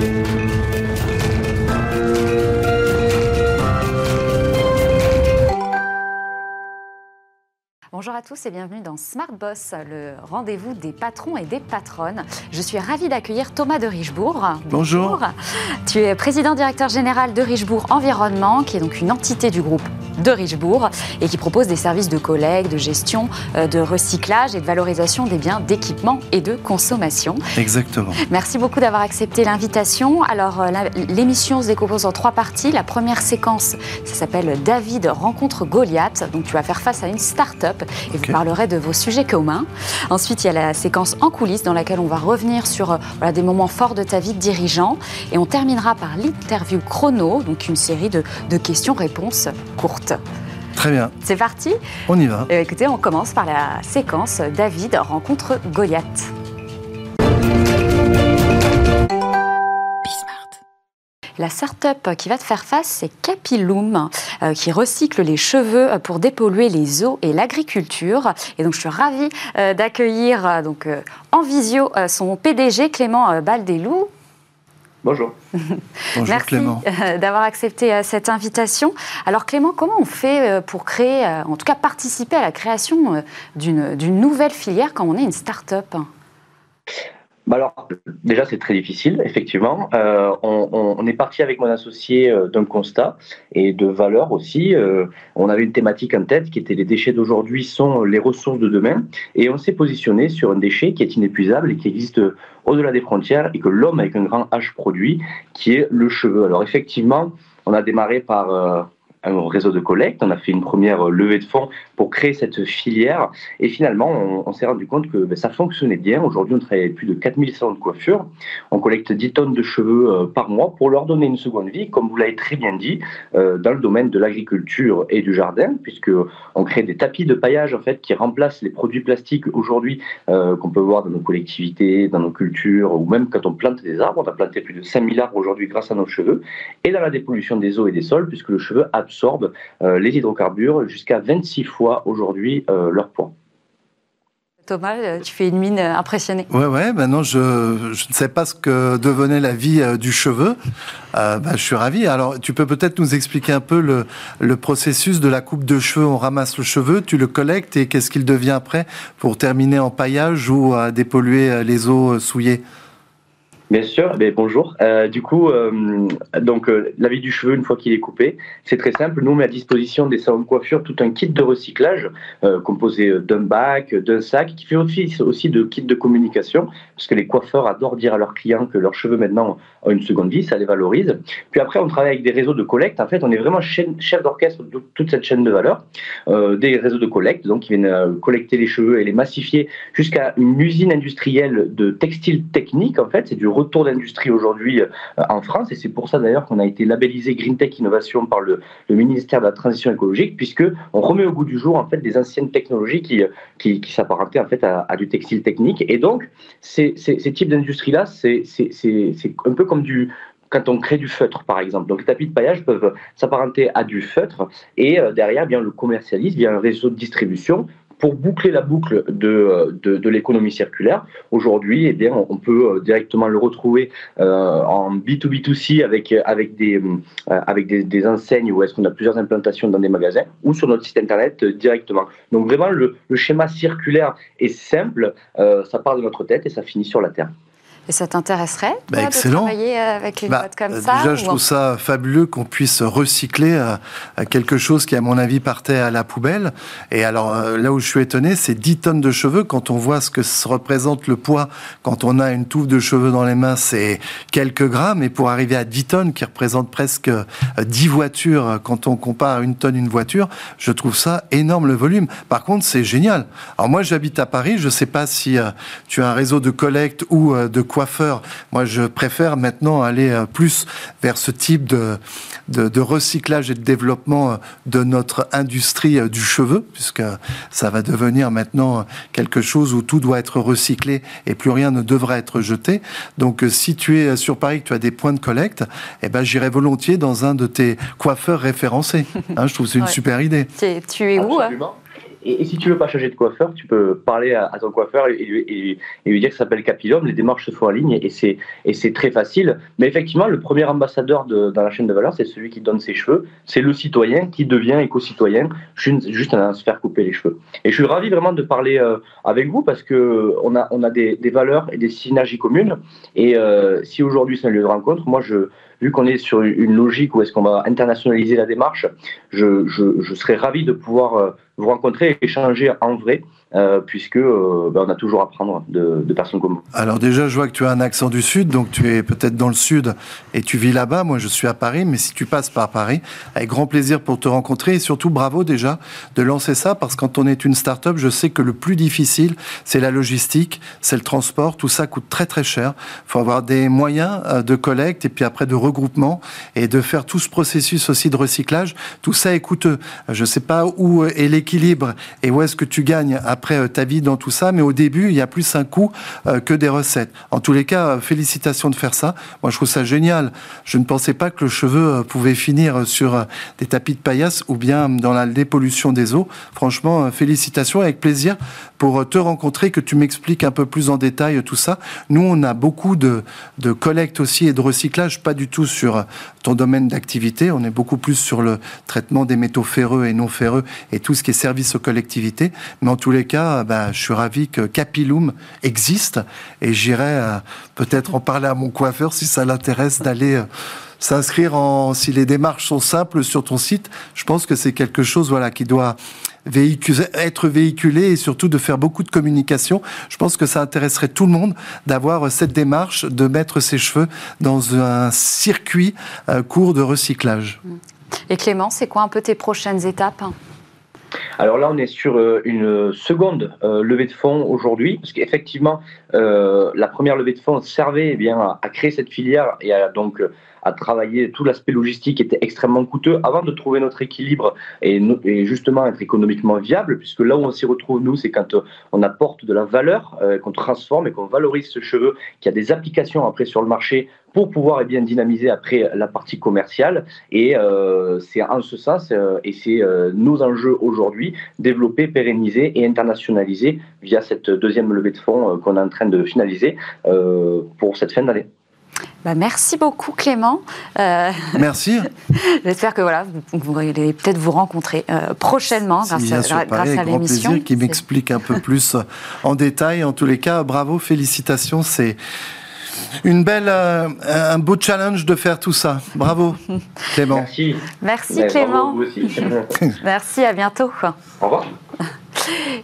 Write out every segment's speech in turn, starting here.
Thank you. Bonjour à tous et bienvenue dans Smart Boss, le rendez-vous des patrons et des patronnes. Je suis ravie d'accueillir Thomas de Richebourg. Bonjour. Tu es président directeur général de Richebourg Environnement, qui est donc une entité du groupe de Richebourg et qui propose des services de collecte, de gestion, euh, de recyclage et de valorisation des biens d'équipement et de consommation. Exactement. Merci beaucoup d'avoir accepté l'invitation. Alors, euh, l'émission se décompose en trois parties. La première séquence, ça s'appelle David rencontre Goliath. Donc, tu vas faire face à une start-up et vous parlerez de vos sujets communs. Ensuite, il y a la séquence en coulisses dans laquelle on va revenir sur euh, voilà, des moments forts de ta vie de dirigeant. Et on terminera par l'interview chrono, donc une série de, de questions-réponses courtes. Très bien. C'est parti On y va. Euh, écoutez, on commence par la séquence David rencontre Goliath. La start-up qui va te faire face, c'est Capiloom, euh, qui recycle les cheveux pour dépolluer les eaux et l'agriculture. Et donc, je suis ravie euh, d'accueillir euh, donc en visio son PDG Clément Baldelou. Bonjour. Bonjour Merci Clément. d'avoir accepté cette invitation. Alors Clément, comment on fait pour créer, en tout cas participer à la création d'une nouvelle filière quand on est une start-up? Bah alors, déjà, c'est très difficile, effectivement. Euh, on, est parti avec mon associé euh, d'un constat et de valeurs aussi. Euh, on avait une thématique en tête qui était les déchets d'aujourd'hui sont les ressources de demain. Et on s'est positionné sur un déchet qui est inépuisable et qui existe au-delà des frontières et que l'homme avec un grand H produit, qui est le cheveu. Alors, effectivement, on a démarré par un réseau de collecte. On a fait une première levée de fonds pour créer cette filière. Et finalement, on, s'est rendu compte que ben, ça fonctionnait bien. Aujourd'hui, on travaille avec plus de 4000 salons de coiffure. On collecte 10 tonnes de cheveux euh, par mois pour leur donner une seconde vie, comme vous l'avez très bien dit, euh, dans le domaine de l'agriculture et du jardin, puisque on crée des tapis de paillage en fait qui remplacent les produits plastiques aujourd'hui euh, qu'on peut voir dans nos collectivités, dans nos cultures, ou même quand on plante des arbres. On a planté plus de 5000 arbres aujourd'hui grâce à nos cheveux. Et dans la dépollution des eaux et des sols, puisque le cheveu a absorbent euh, les hydrocarbures jusqu'à 26 fois aujourd'hui euh, leur poids. Thomas, euh, tu fais une mine impressionnée. Ouais, ouais. Maintenant, je, je ne sais pas ce que devenait la vie du cheveu. bah, je suis ravi. Alors, tu peux peut-être nous expliquer un peu le, le, processus de la coupe de cheveux. On ramasse le cheveu, tu le collectes et qu'est-ce qu'il devient après pour terminer en paillage ou à dépolluer les eaux souillées? Bien sûr, bonjour. Euh, du coup, euh, donc euh, la vie du cheveu une fois qu'il est coupé, c'est très simple. Nous on met à disposition des salons de coiffure tout un kit de recyclage euh, composé d'un bac, d'un sac, qui fait office aussi de kit de communication, parce que les coiffeurs adorent dire à leurs clients que leurs cheveux maintenant ont une seconde vie, ça les valorise. Puis après, on travaille avec des réseaux de collecte. En fait, on est vraiment chef d'orchestre de toute cette chaîne de valeur, des réseaux de collecte, donc qui viennent collecter les cheveux et les massifier jusqu'à une usine industrielle de textile technique. En fait, c'est du retour d'industrie aujourd'hui euh, en France. Et c'est pour ça d'ailleurs qu'on a été labellisé Green Tech Innovation par le, ministère de la Transition écologique, puisque on remet au goût du jour en fait des anciennes technologies qui, qui, s'apparentaient en fait à, du textile technique. Et donc, ces, types d'industries-là, c'est un peu comme du, quand on crée du feutre, par exemple. Donc, les tapis de paillage peuvent s'apparenter à du feutre et euh, derrière, bien, le commercialise via un réseau de distribution pour boucler la boucle de, de, l'économie circulaire, aujourd'hui, eh bien, on peut euh, directement le retrouver euh, en B2B2C avec, avec, des, euh, avec des, enseignes où est-ce qu'on a plusieurs implantations dans des magasins ou sur notre site internet directement. Donc vraiment, le, le schéma circulaire est simple, ça part de notre tête et ça finit sur la Terre. Et ça t'intéresserait bah, de travailler avec une bah, boîte comme ça Déjà, je trouve ça fabuleux qu'on puisse recycler euh, quelque chose qui, à mon avis, partait à la poubelle. Et alors, euh, là où je suis étonné, c'est 10 tonnes de cheveux. Quand on voit ce que représente le poids, quand on a une touffe de cheveux dans les mains, c'est quelques grammes. Et pour arriver à 10 tonnes, qui représentent presque 10 euh, voitures, quand on compare une tonne une voiture, je trouve ça énorme le volume. Par contre, c'est génial. Alors moi, j'habite à Paris. Je ne sais pas si tu as un réseau de collecte ou de coiffeur. Moi, je préfère maintenant aller euh, plus vers ce type de, de, recyclage et de développement euh, de notre industrie euh, du cheveu, puisque ça va devenir maintenant quelque chose où tout doit être recyclé et plus rien ne devra être jeté. Donc, si tu es sur Paris, que tu as des points de collecte, eh ben, j'irai volontiers dans un de tes coiffeurs référencés. Hein, je trouve que c'est une super idée. Tu es, où et, si tu veux pas changer de coiffeur, tu peux parler à, ton coiffeur et, lui dire que ça s'appelle Capilum. Les démarches se font en ligne et c'est très facile. Mais effectivement, le premier ambassadeur de, dans la chaîne de valeur, c'est celui qui donne ses cheveux. C'est le citoyen qui devient éco-citoyen juste à se faire couper les cheveux. Et je suis ravi vraiment de parler euh, avec vous parce que on a des valeurs et des synergies communes. Et euh, si aujourd'hui c'est un lieu de rencontre, moi je vu qu'on est sur une logique où est-ce qu'on va internationaliser la démarche, je, je, serais ravi de pouvoir euh, vous rencontrer et échanger en vrai euh, puisque euh, ben, on a toujours à prendre de, de, personnes comme vous. Alors déjà, je vois que tu as un accent du Sud, donc tu es peut-être dans le Sud et tu vis là-bas. Moi, je suis à Paris, mais si tu passes par Paris, avec grand plaisir pour te rencontrer et surtout bravo déjà de lancer ça, parce que quand on est une start-up, je sais que le plus difficile, c'est la logistique, c'est le transport, tout ça coûte très très cher. Il faut avoir des moyens euh, de collecte et puis après de regroupement et de faire tout ce processus aussi de recyclage. Tout ça est coûteux. Je ne sais pas où est l'équilibre et où est-ce que tu gagnes à après euh, ta vie dans tout ça, mais au début, il y a plus un coût euh, que des recettes. En tous les cas, euh, félicitations de faire ça. Moi, je trouve ça génial. Je ne pensais pas que le cheveu pouvait finir sur des tapis de paillasse ou bien dans la dépollution des eaux. Franchement, félicitations, avec plaisir pour te rencontrer, que tu m'expliques un peu plus en détail tout ça. Nous, on a beaucoup de, de collecte aussi et de recyclage, pas du tout sur ton domaine d'activité. On est beaucoup plus sur le traitement des métaux ferreux et non ferreux et tout ce qui est service aux collectivités. Mais en tous les cas, bah, je suis ravi que Capilum existe et j'irai euh, peut-être en parler à mon coiffeur si ça l'intéresse d'aller euh, s'inscrire en si les démarches sont simples sur ton site. Je pense que c'est quelque chose voilà qui doit être véhiculé et surtout de faire beaucoup de communication. Je pense que ça intéresserait tout le monde d'avoir cette démarche de mettre ses cheveux dans un circuit euh, court de recyclage. Et Clément, c'est quoi un peu tes prochaines étapes? Alors là, on est sur euh, une seconde euh, levée de fonds aujourd'hui, parce qu'effectivement, la première levée de fonds servait eh bien, à, créer cette filière et à donc à travailler tout l'aspect logistique était extrêmement coûteux avant de trouver notre équilibre et, justement être économiquement viable, puisque là où on s'y retrouve, nous, c'est quand euh, on apporte de la valeur, euh, qu'on transforme et qu'on valorise ce cheveu, qui a des applications après sur le marché pour pouvoir eh bien, dynamiser après la partie commerciale. Et euh, c'est en ce sens, et c'est nos enjeux aujourd'hui, développer, pérenniser et internationaliser via cette deuxième levée de fonds qu'on est en train de finaliser pour cette fin d'année. Bah, merci beaucoup Clément. Euh, merci. J'espère que voilà, vous, allez peut-être vous rencontrer euh, prochainement grâce, à, grâce à l'émission. qui m'explique un peu plus euh, en détail. En tous les cas, bravo, félicitations. C'est une belle, un beau challenge de faire tout ça. Bravo, Clément. Merci. Merci Clément. Merci, à bientôt. Au revoir.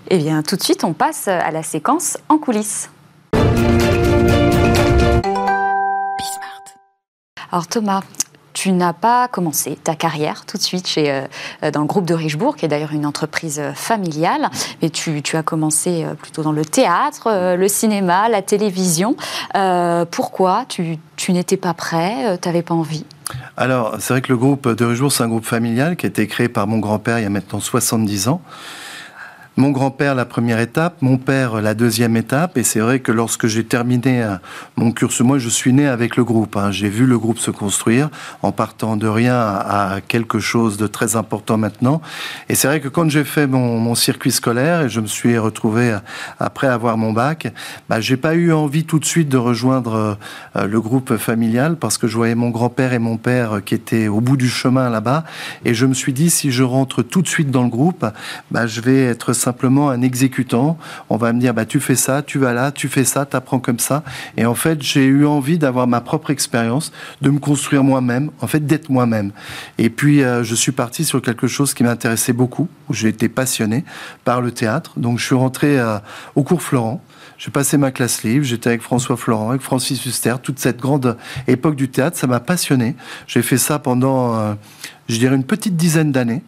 Eh bien, tout de suite, on passe à la séquence en coulisses. Alors Thomas, tu n'as pas commencé ta carrière tout de suite chez, euh, dans le groupe de Richebourg, qui est d'ailleurs une entreprise euh, familiale, mais tu, as commencé euh, plutôt dans le théâtre, le cinéma, la télévision. pourquoi tu, n'étais pas prêt Tu n'avais pas envie? Alors, c'est vrai que le groupe de Richebourg, c'est un groupe familial qui a été créé par mon grand-père il y a maintenant 70 ans. Mon grand-père, la première étape, mon père, la deuxième étape. Et c'est vrai que lorsque j'ai terminé euh, mon cursus, moi, je suis né avec le groupe. Hein. J'ai vu le groupe se construire en partant de rien à quelque chose de très important maintenant. Et c'est vrai que quand j'ai fait mon, circuit scolaire et je me suis retrouvé euh, après avoir mon bac, bah, j'ai pas eu envie tout de suite de rejoindre euh, le groupe familial parce que je voyais mon grand-père et mon père qui étaient au bout du chemin là-bas. Et je me suis dit, si je rentre tout de suite dans le groupe, bah, je vais être simplement un exécutant. On va me dire, bah, tu fais ça, tu vas là, tu fais ça, tu apprends comme ça. Et en fait, j'ai eu envie d'avoir ma propre expérience, de me construire moi-même, en fait, d'être moi-même. Et puis, euh, je suis parti sur quelque chose qui m'intéressait beaucoup, où j'ai été passionné par le théâtre. Donc, je suis rentré euh, au cours Florent. J'ai passé ma classe libre, j'étais avec François Florent, avec Francis Huster, toute cette grande époque du théâtre, ça m'a passionné. J'ai fait ça pendant, euh, je dirais, une petite dizaine d'années.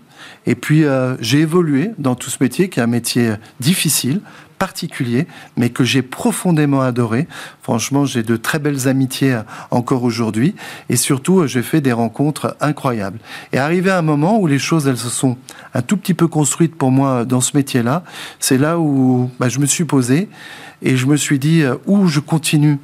Et puis, euh, j'ai évolué dans tout ce métier, qui est un métier difficile, particulier, mais que j'ai profondément adoré. Franchement, j'ai de très belles amitiés euh, encore aujourd'hui. Et surtout, euh, j'ai fait des rencontres incroyables. Et arrivé à un moment où les choses, elles se sont un tout petit peu construites pour moi dans ce métier-là, c'est là où bah, je me suis posé et je me suis dit, où je continue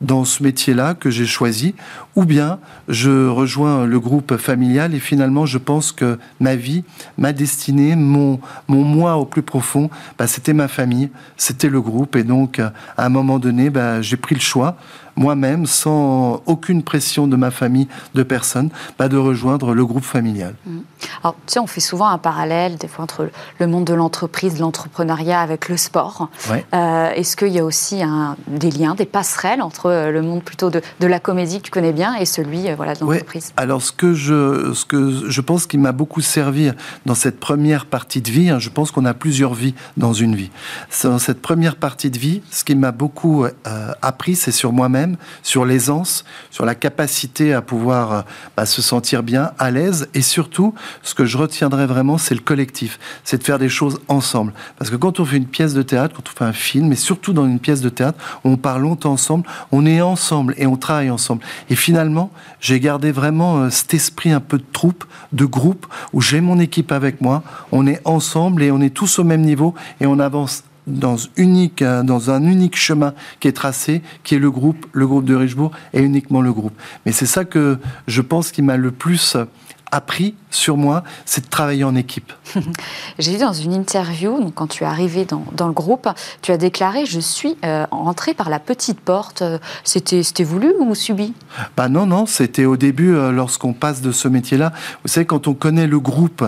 dans ce métier-là que j'ai choisi, ou bien je rejoins le groupe familial et finalement je pense que ma vie, ma destinée, mon, mon moi au plus profond, bah, c'était ma famille, c'était le groupe. Et donc à un moment donné, bah, j'ai pris le choix moi-même, sans aucune pression de ma famille, de personne, pas de rejoindre le groupe familial. Mmh. Alors, tu sais, on fait souvent un parallèle, des fois, entre le monde de l'entreprise, de l'entrepreneuriat avec le sport. Euh, est-ce qu'il y a aussi un, des liens, des passerelles entre euh, le monde plutôt de, de, la comédie que tu connais bien et celui euh, voilà, de l'entreprise? Alors, ce que, je, ce que je pense qui m'a beaucoup servi dans cette première partie de vie, hein, je pense qu'on a plusieurs vies dans une vie. Dans cette première partie de vie, ce qui m'a beaucoup appris, c'est sur moi-même, sur l'aisance, sur la capacité à pouvoir bah, se sentir bien, à l'aise et surtout ce que je retiendrai vraiment, c'est le collectif. C'est de faire des choses ensemble. Parce que quand on fait une pièce de théâtre, quand on fait un film, et surtout dans une pièce de théâtre, on parle longtemps ensemble, on est ensemble et on travaille ensemble. Et finalement, j'ai gardé vraiment euh, cet esprit un peu de troupe, de groupe, où j'ai mon équipe avec moi, on est ensemble et on est tous au même niveau et on avance dans, unique, euh, dans un unique chemin qui est tracé, qui est le groupe, le groupe de Richebourg, et uniquement le groupe. Mais c'est ça que je pense qui m'a le plus appris sur moi, c'est de travailler en équipe. J'ai vu dans une interview, donc quand tu es arrivé dans, dans, le groupe, tu as déclaré Je suis euh, entré par la petite porte. C'était voulu ou subi? Bah Non, non, c'était au début, euh, lorsqu'on passe de ce métier-là. Vous savez, quand on connaît le groupe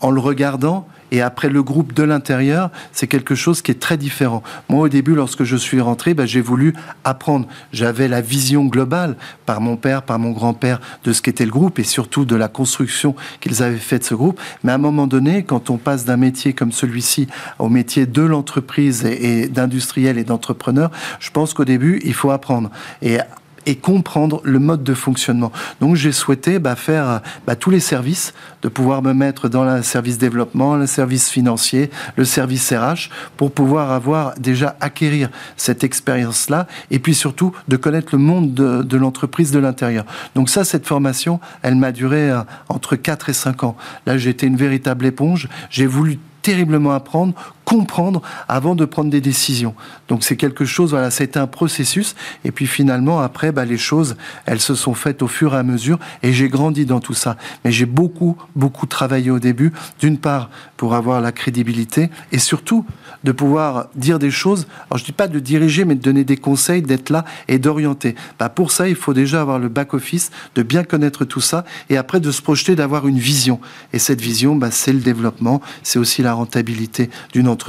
en le regardant, et après le groupe de l'intérieur, c'est quelque chose qui est très différent. Moi, au début, lorsque je suis rentré, ben, j'ai voulu apprendre. J'avais la vision globale par mon père, par mon grand-père, de ce qu'était le groupe et surtout de la construction qu'ils avaient fait de ce groupe. Mais à un moment donné, quand on passe d'un métier comme celui-ci au métier de l'entreprise et, et d'industriel et d'entrepreneur, je pense qu'au début, il faut apprendre. Et et comprendre le mode de fonctionnement. Donc j'ai souhaité bah, faire bah, tous les services, de pouvoir me mettre dans le service développement, le service financier, le service RH, pour pouvoir avoir déjà acquérir cette expérience-là, et puis surtout de connaître le monde de, l'entreprise de l'intérieur. Donc ça, cette formation, elle m'a duré euh, entre 4 et 5 ans. Là, été une véritable éponge. J'ai voulu terriblement apprendre, comprendre avant de prendre des décisions. Donc c'est quelque chose, voilà, c'était un processus. Et puis finalement, après, bah, les choses, elles se sont faites au fur et à mesure. Et j'ai grandi dans tout ça. Mais j'ai beaucoup, beaucoup travaillé au début. D'une part, pour avoir la crédibilité et surtout de pouvoir dire des choses. Alors je dis pas de diriger, mais de donner des conseils, d'être là et d'orienter. Bah, pour ça, il faut déjà avoir le back-office, de bien connaître tout ça et après de se projeter, d'avoir une vision. Et cette vision, bah, c'est le développement, c'est aussi la rentabilité d'une entreprise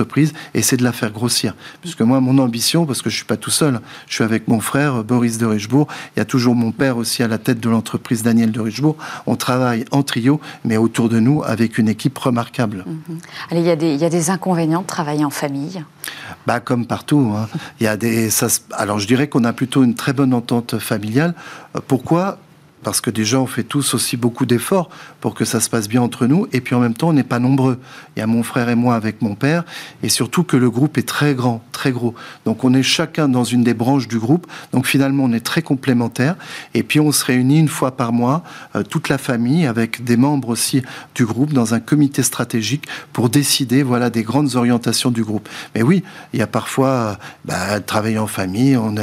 et c'est de la faire grossir. Puisque moi, mon ambition, parce que je suis pas tout seul, je suis avec mon frère Boris de Richebourg, il y a toujours mon père aussi à la tête de l'entreprise Daniel de Richebourg. On travaille en trio, mais autour de nous avec une équipe remarquable. Mhm. Allez, il y, a des, il y a des inconvénients de travailler en famille? Bah, Comme partout. Hein. Il y a des, ça, alors je dirais qu'on a plutôt une très bonne entente familiale. Euh, pourquoi? Parce que déjà on fait tous aussi beaucoup d'efforts pour que ça se passe bien entre nous, et puis en même temps on n'est pas nombreux. Il y a mon frère et moi avec mon père, et surtout que le groupe est très grand, très gros. Donc on est chacun dans une des branches du groupe, donc finalement on est très complémentaires, et puis on se réunit une fois par mois, euh, toute la famille, avec des membres aussi du groupe, dans un comité stratégique pour décider voilà des grandes orientations du groupe. Mais oui, il y a parfois euh, bah, travailler en famille, on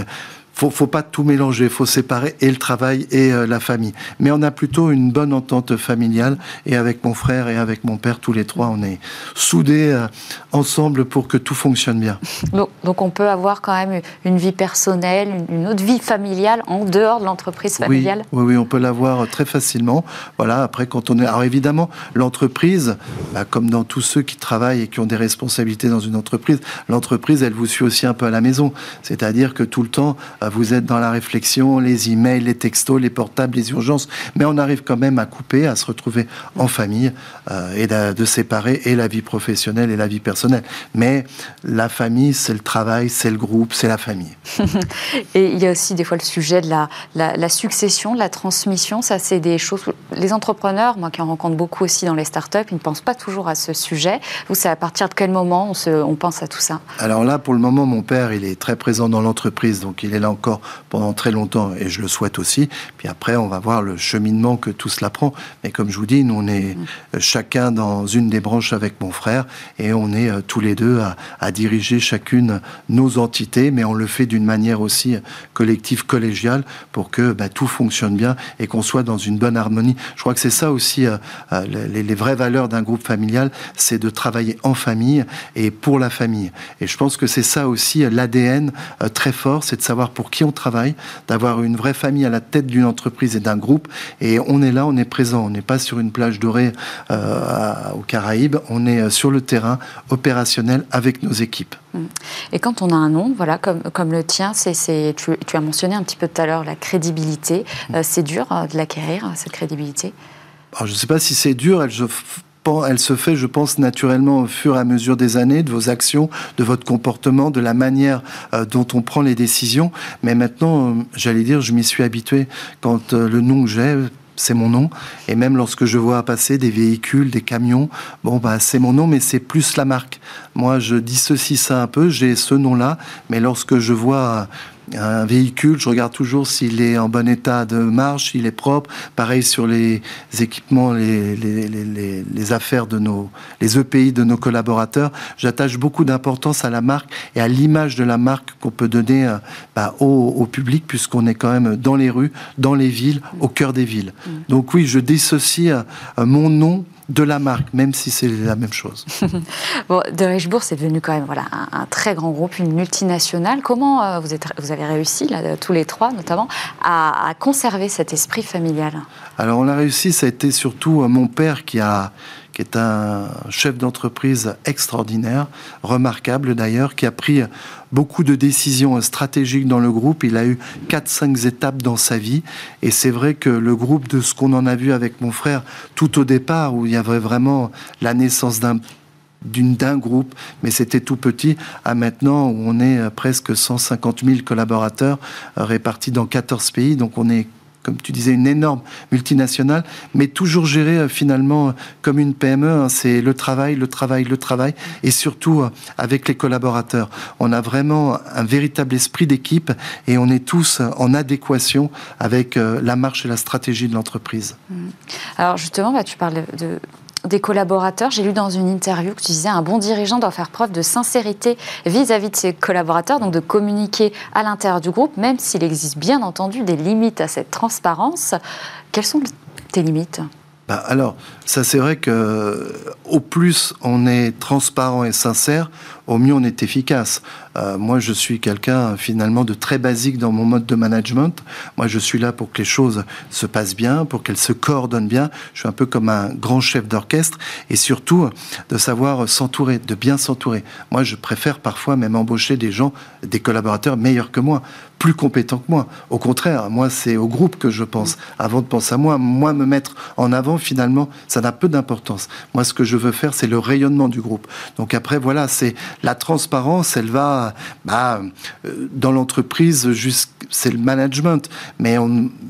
faut, faut pas tout mélanger, il faut séparer et le travail et euh, la famille. Mais on a plutôt une bonne entente familiale et avec mon frère et avec mon père, tous les trois, on est soudés euh, ensemble pour que tout fonctionne bien. Donc, donc, on peut avoir quand même une vie personnelle, une autre vie familiale en dehors de l'entreprise familiale oui, oui, on peut l'avoir très facilement. Voilà, après quand on est... Alors évidemment, l'entreprise, bah, comme dans tous ceux qui travaillent et qui ont des responsabilités dans une entreprise, l'entreprise, elle vous suit aussi un peu à la maison. C'est-à-dire que tout le temps, euh, vous êtes dans la réflexion, les emails, les textos, les portables, les urgences, mais on arrive quand même à couper, à se retrouver en famille euh, et de, séparer et la vie professionnelle et la vie personnelle. Mais la famille, c'est le travail, c'est le groupe, c'est la famille. et il y a aussi des fois le sujet de la, la, succession, de la transmission. Ça, c'est des choses. Les entrepreneurs, moi qui en rencontre beaucoup aussi dans les startups, ils ne pensent pas toujours à ce sujet. Vous, c'est à partir de quel moment on, se, on pense à tout ça? Alors là, pour le moment, mon père, il est très présent dans l'entreprise, donc il est là encore pendant très longtemps, et je le souhaite aussi. Puis après, on va voir le cheminement que tout cela prend. Mais comme je vous dis, nous, on est mm. chacun dans une des branches avec mon frère, et on est tous les deux à, diriger chacune nos entités, mais on le fait d'une manière aussi collective, collégiale, pour que bah, tout fonctionne bien et qu'on soit dans une bonne harmonie. Je crois que c'est ça aussi, les, les vraies valeurs d'un groupe familial, c'est de travailler en famille et pour la famille. Et je pense que c'est ça aussi l'ADN euh, très fort, c'est de savoir pour qui on travaille, d'avoir une vraie famille à la tête d'une entreprise et d'un groupe. Et on est là, on est présent. On n'est pas sur une plage dorée euh, aux Caraïbes, on est euh, sur le terrain opérationnel avec nos équipes. Mmh. Et quand on a un nom, voilà, comme, comme le tien, c'est, tu, tu, as mentionné un petit peu tout à l'heure la crédibilité. Mmh. c'est dur de l'acquérir, cette crédibilité? Alors, Je ne sais pas si c'est dur. Elle, je elle se fait, je pense, naturellement au fur et à mesure des années, de vos actions, de votre comportement, de la manière euh, dont on prend les décisions. Mais maintenant, euh, j'allais dire, je m'y suis habitué. Quand euh, le nom que j'ai, c'est mon nom. Et même lorsque je vois passer des véhicules, des camions, bon, bah, c'est mon nom, mais c'est plus la marque. Moi, je dissocie ça un peu, j'ai ce nom-là, mais lorsque je vois un véhicule, je regarde toujours s'il est en bon état de marche, s'il est propre. Pareil sur les équipements, les, les, affaires de nos, les EPI de nos collaborateurs. J'attache beaucoup d'importance à la marque et à l'image de la marque qu'on peut donner euh, bah, au, au, public, puisqu'on est quand même dans les rues, dans les villes, au cœur des villes. Mm. Donc oui, je dissocie euh, mon nom de la marque, même si c'est la même chose. bon, de Richebourg, c'est devenu quand même voilà, un, très grand groupe, une multinationale. Comment euh, vous, êtes, vous avez réussi, là, tous les trois notamment, à, conserver cet esprit familial? Alors on a réussi, ça a été surtout euh, mon père qui a, qui est un chef d'entreprise extraordinaire, remarquable d'ailleurs, qui a pris beaucoup de décisions stratégiques dans le groupe. Il a eu 4-5 étapes dans sa vie. Et c'est vrai que le groupe, de ce qu'on en a vu avec mon frère, tout au départ, où il y avait vraiment la naissance d'un d'un groupe, mais c'était tout petit, à maintenant où on est presque 150 000 collaborateurs euh, répartis dans 14 pays, donc on est comme tu disais, une énorme multinationale, mais toujours gérée euh, finalement euh, comme une PME. Hein. C'est le travail, le travail, le travail, et surtout euh, avec les collaborateurs. On a vraiment un véritable esprit d'équipe et on est tous en adéquation avec la marche et la stratégie de l'entreprise. Mmh. Alors justement, bah, tu parles de des collaborateurs. J'ai lu dans une interview que tu disais un bon dirigeant doit faire preuve de sincérité vis-à-vis de ses collaborateurs, donc de communiquer à l'intérieur du groupe, même s'il existe bien entendu des limites à cette transparence. Quelles sont tes limites? Bah alors, ça c'est vrai que au plus on est transparent et sincère, au mieux on est efficace. Euh, moi, je suis quelqu'un finalement de très basique dans mon mode de management. Moi, je suis là pour que les choses se passent bien, pour qu'elles se coordonnent bien. Je suis un peu comme un grand chef d'orchestre et surtout de savoir s'entourer, de bien s'entourer. Moi, je préfère parfois même embaucher des gens, des collaborateurs meilleurs que moi, plus compétents que moi. Au contraire, moi, c'est au groupe que je pense. Avant de penser à moi, moi, me mettre en avant, finalement, ça n'a peu d'importance. Moi, ce que je veux faire, c'est le rayonnement du groupe. Donc après, voilà, c'est la transparence, elle va bah, euh, dans l'entreprise, c'est le management, mais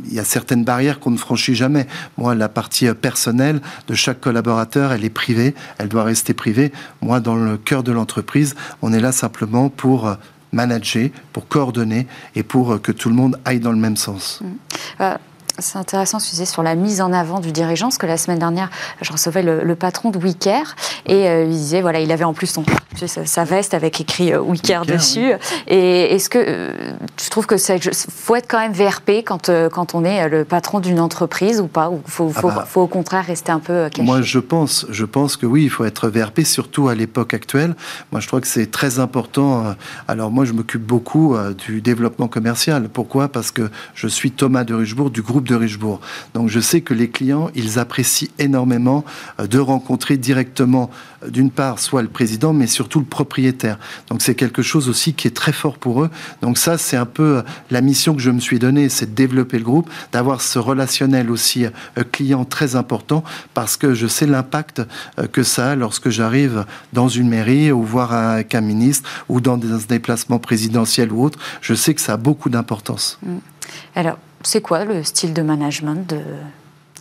il y a certaines barrières qu'on ne franchit jamais. Moi, la partie euh, personnelle de chaque collaborateur, elle est privée, elle doit rester privée. Moi, dans le cœur de l'entreprise, on est là simplement pour euh, manager, pour coordonner et pour que tout le monde aille dans le même sens. Mmh. C'est intéressant ce que tu disais sur la mise en avant du dirigeant, parce que la semaine dernière, je recevais le, patron de WeCare et euh, il disait, voilà, il avait en plus son, sa, veste avec écrit euh, WeCare dessus. Et est-ce que euh, tu trouves que c'est faut être quand même VRP quand, quand on est le patron d'une entreprise ou pas Ou faut, ah bah. faut, au contraire rester un peu caché? Moi, je pense, je pense que oui, il faut être VRP, surtout à l'époque actuelle. Moi, je crois que c'est très important. Alors moi, je m'occupe beaucoup du développement commercial. Pourquoi? Parce que je suis Thomas de Richebourg du groupe de Richebourg. Donc je sais que les clients, ils apprécient énormément euh, de rencontrer directement, euh, d'une part, soit le président, mais surtout le propriétaire. Donc c'est quelque chose aussi qui est très fort pour eux. Donc ça, c'est un peu euh, la mission que je me suis donnée, c'est de développer le groupe, d'avoir ce relationnel aussi client très important, parce que je sais l'impact que ça a lorsque j'arrive dans une mairie ou voir avec un ministre ou dans un déplacement présidentiel ou autre. Je sais que ça a beaucoup d'importance. Mmh. Alors, c'est quoi le style de management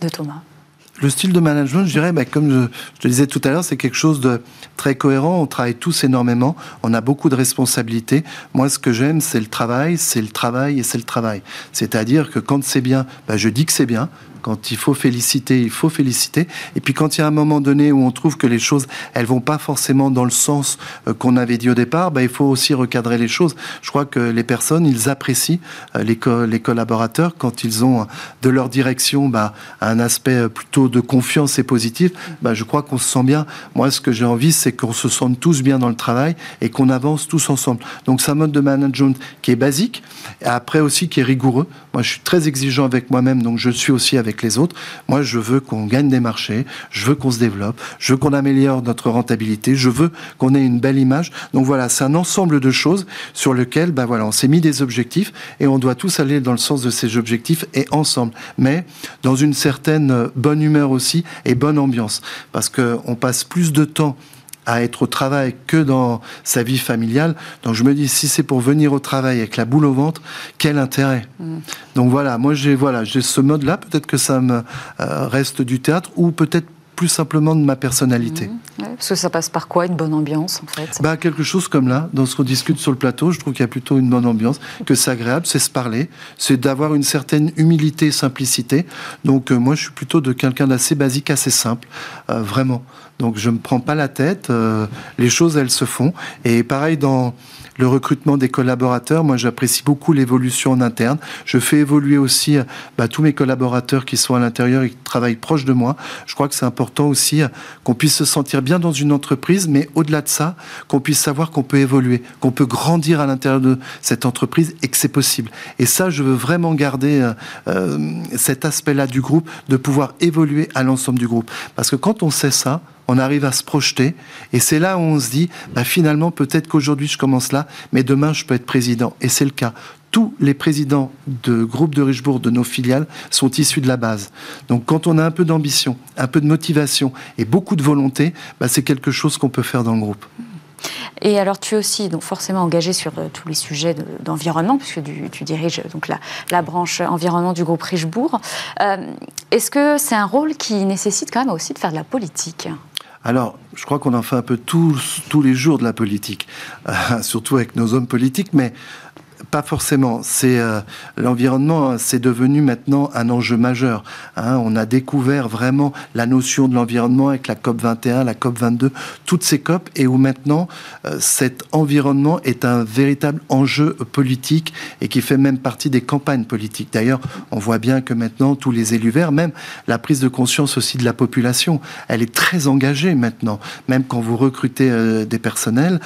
de, Thomas? Le style de management, je dirais, bah, comme je, je, te disais tout à l'heure, c'est quelque chose de très cohérent. On travaille tous énormément. On a beaucoup de responsabilités. Moi, ce que j'aime, c'est le travail, c'est le travail et c'est le travail. C'est-à-dire que quand c'est bien, bah, je dis que c'est bien. Quand il faut féliciter, il faut féliciter. Et puis quand il y a un moment donné où on trouve que les choses, elles vont pas forcément dans le sens euh, qu'on avait dit au départ, bah, il faut aussi recadrer les choses. Je crois que les personnes, ils apprécient euh, les, les collaborateurs quand ils ont de leur direction bah, un aspect plutôt de confiance et positif. Bah, je crois qu'on se sent bien. Moi, ce que j'ai envie, c'est qu'on se sente tous bien dans le travail et qu'on avance tous ensemble. Donc c'est un mode de management qui est basique, et après aussi qui est rigoureux. Moi, je suis très exigeant avec moi-même, donc je suis aussi avec les autres. Moi, je veux qu'on gagne des marchés, je veux qu'on se développe, je veux qu'on améliore notre rentabilité, je veux qu'on ait une belle image. Donc voilà, c'est un ensemble de choses sur lequel, ben voilà, on s'est mis des objectifs et on doit tous aller dans le sens de ces objectifs et ensemble. Mais dans une certaine bonne humeur aussi et bonne ambiance, parce qu'on passe plus de temps à être au travail que dans sa vie familiale. Donc je me dis, si c'est pour venir au travail avec la boule au ventre, quel intérêt? Mm. Donc voilà, moi j'ai voilà, j'ai ce mode-là. Peut-être que ça me euh, reste du théâtre ou peut-être plus simplement de ma personnalité. Mm. parce que ça passe par quoi une bonne ambiance en fait? Bah, Quelque chose comme là, dans ce qu'on discute sur le plateau, je trouve qu'il y a plutôt une bonne ambiance, que c'est agréable, c'est se parler, c'est d'avoir une certaine humilité et simplicité. Donc euh, moi je suis plutôt de quelqu'un d'assez basique, assez simple, euh, vraiment. Donc je me prends pas la tête, euh, les choses elles se font. Et pareil dans le recrutement des collaborateurs, moi j'apprécie beaucoup l'évolution en interne. Je fais évoluer aussi bah, tous mes collaborateurs qui sont à l'intérieur et qui travaillent proche de moi. Je crois que c'est important aussi qu'on puisse se sentir bien dans une entreprise, mais au-delà de ça, qu'on puisse savoir qu'on peut évoluer, qu'on peut grandir à l'intérieur de cette entreprise et que c'est possible. Et ça, je veux vraiment garder euh, euh, cet aspect-là du groupe, de pouvoir évoluer à l'ensemble du groupe. Parce que quand on sait ça, on arrive à se projeter. Et c'est là où on se dit, bah, finalement, peut-être qu'aujourd'hui je commence là, mais demain je peux être président. Et c'est le cas. Tous les présidents de groupes de Richebourg, de nos filiales, sont issus de la base. Donc quand on a un peu d'ambition, un peu de motivation et beaucoup de volonté, bah, c'est quelque chose qu'on peut faire dans le groupe. Et alors, tu es aussi donc forcément engagé sur euh, tous les sujets d'environnement, puisque tu, diriges donc la, branche environnement du groupe Richebourg. Euh, est-ce que c'est un rôle qui nécessite quand même aussi de faire de la politique? Alors, je crois qu'on en fait un peu tous, tous les jours de la politique, surtout avec nos hommes politiques, mais pas forcément. C'est euh, l'environnement, c'est devenu maintenant un enjeu majeur. Hein. On a découvert vraiment la notion de l'environnement avec la COP 21, la COP 22, toutes ces COP, et où maintenant euh, cet environnement est un véritable enjeu politique et qui fait même partie des campagnes politiques. D'ailleurs, on voit bien que maintenant tous les élus verts, même la prise de conscience aussi de la population, elle est très engagée maintenant. Même quand vous recrutez euh, des personnels,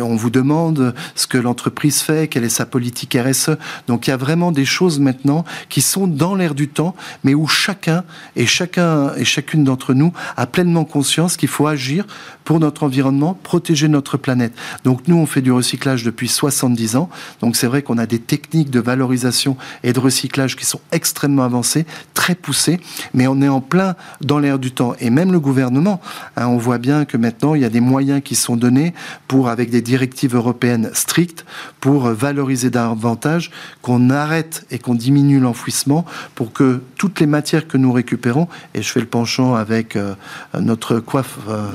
on vous demande ce que l'entreprise fait, quelle est sa politique RSE. Donc il y a vraiment des choses maintenant qui sont dans l'air du temps, mais où chacun et chacun et chacune d'entre nous a pleinement conscience qu'il faut agir pour notre environnement, protéger notre planète. Donc nous, on fait du recyclage depuis 70 ans. Donc c'est vrai qu'on a des techniques de valorisation et de recyclage qui sont extrêmement avancées, très poussées, mais on est en plein dans l'air du temps. Et même le gouvernement, hein, on voit bien que maintenant, il y a des moyens qui sont donnés pour, avec des directives européennes strictes, pour valoriser davantage, qu'on arrête et qu'on diminue l'enfouissement pour que toutes les matières que nous récupérons, et je fais le penchant avec euh, notre, coiffe, euh,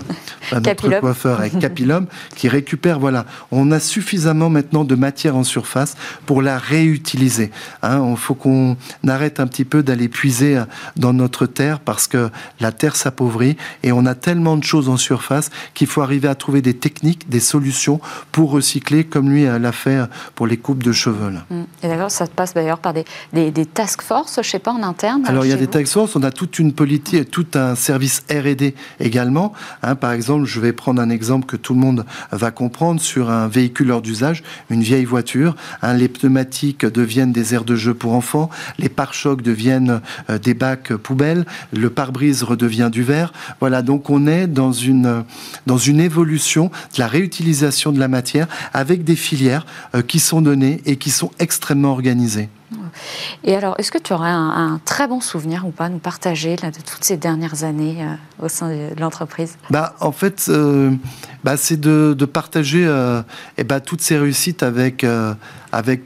notre coiffeur avec Capilum, qui récupère, voilà, on a suffisamment maintenant de matière en surface pour la réutiliser. Hein. Il faut qu'on arrête un petit peu d'aller puiser dans notre terre parce que la terre s'appauvrit et on a tellement de choses en surface qu'il faut arriver à trouver des techniques, des solutions pour recycler comme lui l'a fait pour les coupe de cheveux. Mm. Et d'ailleurs, ça passe d'ailleurs par des, des, des, task force, je sais pas, en interne Alors, il y a des task force, on a toute une politique, tout un service R&D également. Hein, par exemple, je vais prendre un exemple que tout le monde va comprendre sur un véhicule hors d'usage, une vieille voiture. Hein, les pneumatiques deviennent des aires de jeu pour enfants, les pare-chocs deviennent euh, des bacs poubelles, le pare-brise redevient du verre. Voilà, donc on est dans une, dans une évolution de la réutilisation de la matière avec des filières euh, qui sont données et qui sont extrêmement organisés. Et alors, est-ce que tu aurais un, très bon souvenir ou pas à nous partager là, de toutes ces dernières années euh, au sein de, l'entreprise? Bah, En fait, euh, bah, c'est de, partager euh, et bah, toutes ces réussites avec, avec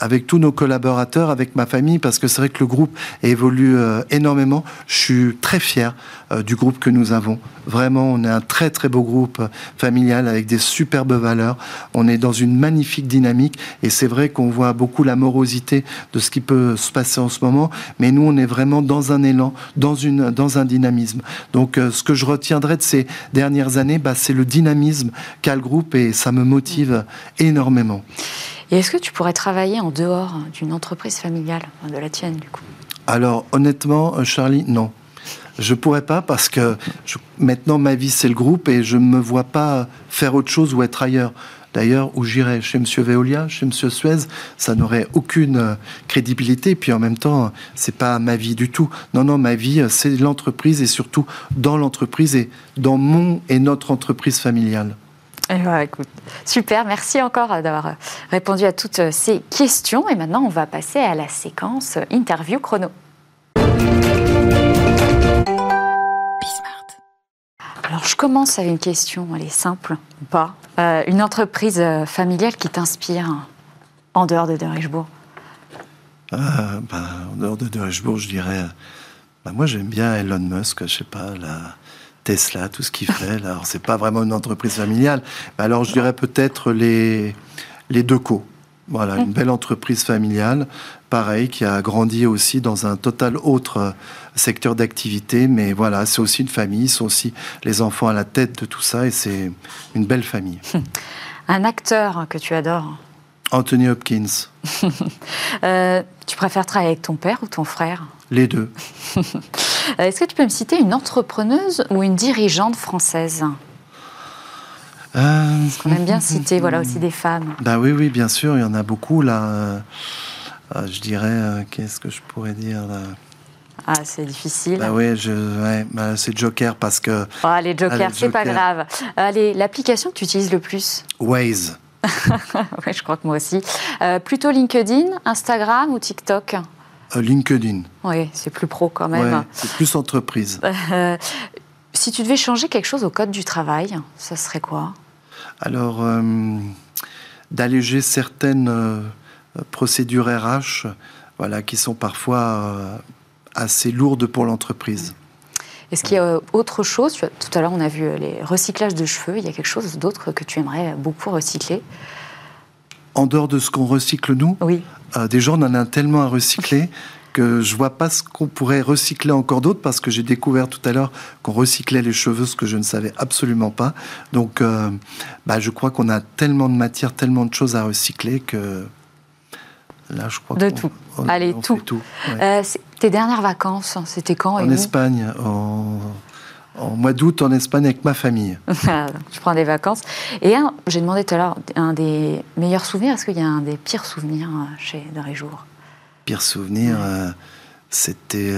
avec tous nos collaborateurs, avec ma famille, parce que c'est vrai que le groupe évolue euh, énormément. Je suis très fier euh, du groupe que nous avons. Vraiment, on est un très très beau groupe familial avec des superbes valeurs. On est dans une magnifique dynamique et c'est vrai qu'on voit beaucoup la morosité de ce qui peut se passer en ce moment, mais nous on est vraiment dans un élan, dans, une, dans un dynamisme. Donc ce que je retiendrai de ces dernières années, bah, c'est le dynamisme qu'a le groupe et ça me motive énormément. Et est-ce que tu pourrais travailler en dehors d'une entreprise familiale, de la tienne du coup? Alors honnêtement, euh, Charlie, non. Je pourrais pas parce que maintenant ma vie c'est le groupe et je ne me vois pas faire autre chose ou être ailleurs. D'ailleurs, où j'irais? Chez M. Veolia, chez M. Suez, ça n'aurait aucune euh, crédibilité. Puis en même temps, c'est pas ma vie du tout. Non, non, ma vie, euh, c'est l'entreprise et surtout dans l'entreprise et dans mon et notre entreprise familiale. Eh ben, écoute, super, merci encore d'avoir répondu à toutes ces questions. Et maintenant, on va passer à la séquence interview chrono. Alors, je commence avec une question, elle est simple ou pas. Euh, une entreprise familiale qui t'inspire en dehors de Derichebourg euh, ben, En dehors de Derichebourg, je dirais. Ben, moi, j'aime bien Elon Musk, je sais pas, la Tesla, tout ce qu'il fait. Là. Alors, c'est pas vraiment une entreprise familiale. alors, je dirais peut-être les, les deux co. Voilà, une belle entreprise familiale, pareil, qui a grandi aussi dans un total autre euh, secteur d'activité. Mais voilà, c'est aussi une famille, sont aussi les enfants à la tête de tout ça et c'est une belle famille. Un acteur que tu adores Anthony Hopkins. Euh, tu préfères travailler avec ton père ou ton frère? Les deux. Euh, est-ce que tu peux me citer une entrepreneuse ou une dirigeante française euh... Parce qu'on aime bien citer voilà, aussi des femmes. Ben oui, oui, bien sûr, il y en a beaucoup là. Euh, je dirais, qu'est-ce que je pourrais dire là? Ah, c'est difficile. Bah oui, je, ouais, bah c'est Joker parce que. Oh, les Jokers, c'est pas grave. Allez, l'application que tu utilises le plus? Waze. oui, je crois que moi aussi. Euh, plutôt LinkedIn, Instagram ou TikTok? euh, LinkedIn. Oui, c'est plus pro quand même. c'est plus entreprise. Euh, si tu devais changer quelque chose au code du travail, ça serait quoi? Alors, d'alléger certaines procédures RH, voilà, qui sont parfois assez lourdes pour l'entreprise. Est-ce qu'il y a autre chose? Tout à l'heure, on a vu les recyclages de cheveux. Il y a quelque chose d'autre que tu aimerais beaucoup recycler? En dehors de ce qu'on recycle nous Oui. Euh, déjà, on en a tellement à recycler que je vois pas ce qu'on pourrait recycler encore d'autre parce que j'ai découvert tout à l'heure qu'on recyclait les cheveux, ce que je ne savais absolument pas. Donc, euh, bah, je crois qu'on a tellement de matière, tellement de choses à recycler que Là, je crois de tout. Allez, tout. Euh, tes dernières vacances, c'était quand En Espagne, en, mois d'août, en Espagne avec ma famille. tu prends des vacances. Et j'ai demandé tout à l'heure, un des meilleurs souvenirs, est-ce qu'il y a un des pires souvenirs euh, chez Jour Pire souvenir, euh, c'était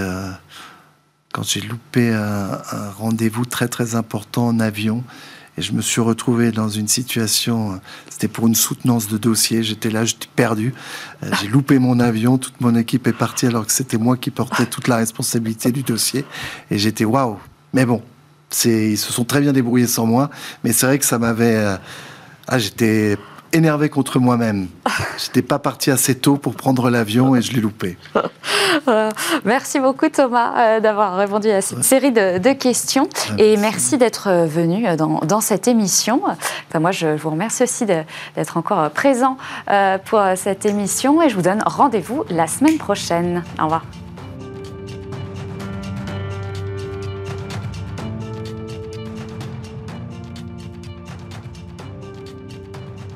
quand j'ai loupé un rendez-vous très très important en avion et je me suis retrouvé dans une situation, euh, c'était pour une soutenance de dossier, j'étais là, j'étais perdu, euh, j'ai loupé mon avion, toute mon équipe est partie alors que c'était moi qui portais toute la responsabilité du dossier. Et j'étais waouh. Mais bon, ils se sont très bien débrouillés sans moi, mais c'est vrai que ça m'avait... Euh, ah, j'étais énervé contre moi-même. J'étais pas parti assez tôt pour prendre l'avion et je l'ai loupé. merci beaucoup Thomas euh, d'avoir répondu à cette série de, questions et merci d'être euh, venu euh, dans, cette émission. Enfin, moi, je vous remercie aussi d'être encore présent pour cette émission et je vous donne rendez-vous la semaine prochaine. Au revoir.